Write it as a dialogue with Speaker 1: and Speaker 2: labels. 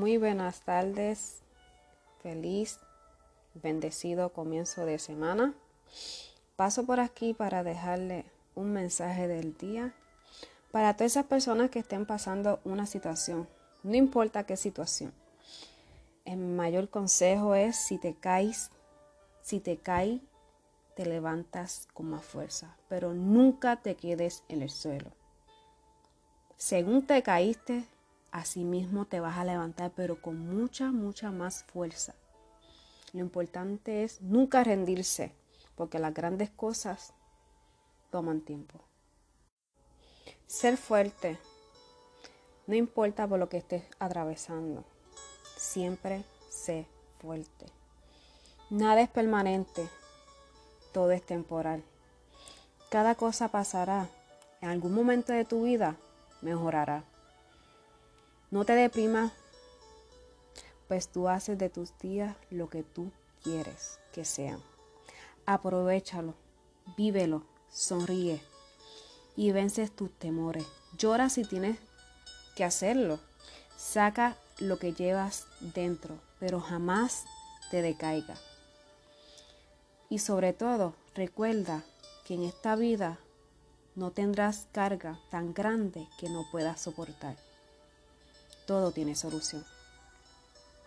Speaker 1: Muy buenas tardes, feliz, bendecido comienzo de semana. Paso por aquí para dejarle un mensaje del día para todas esas personas que estén pasando una situación, no importa qué situación. El mayor consejo es si te caes, si te caes, te levantas con más fuerza, pero nunca te quedes en el suelo. Según te caíste, Asimismo te vas a levantar, pero con mucha, mucha más fuerza. Lo importante es nunca rendirse, porque las grandes cosas toman tiempo. Ser fuerte, no importa por lo que estés atravesando, siempre sé fuerte. Nada es permanente, todo es temporal. Cada cosa pasará, en algún momento de tu vida mejorará. No te deprimas, pues tú haces de tus días lo que tú quieres que sean. Aprovechalo, vívelo, sonríe y vences tus temores. Llora si tienes que hacerlo. Saca lo que llevas dentro, pero jamás te decaiga. Y sobre todo, recuerda que en esta vida no tendrás carga tan grande que no puedas soportar todo tiene solución.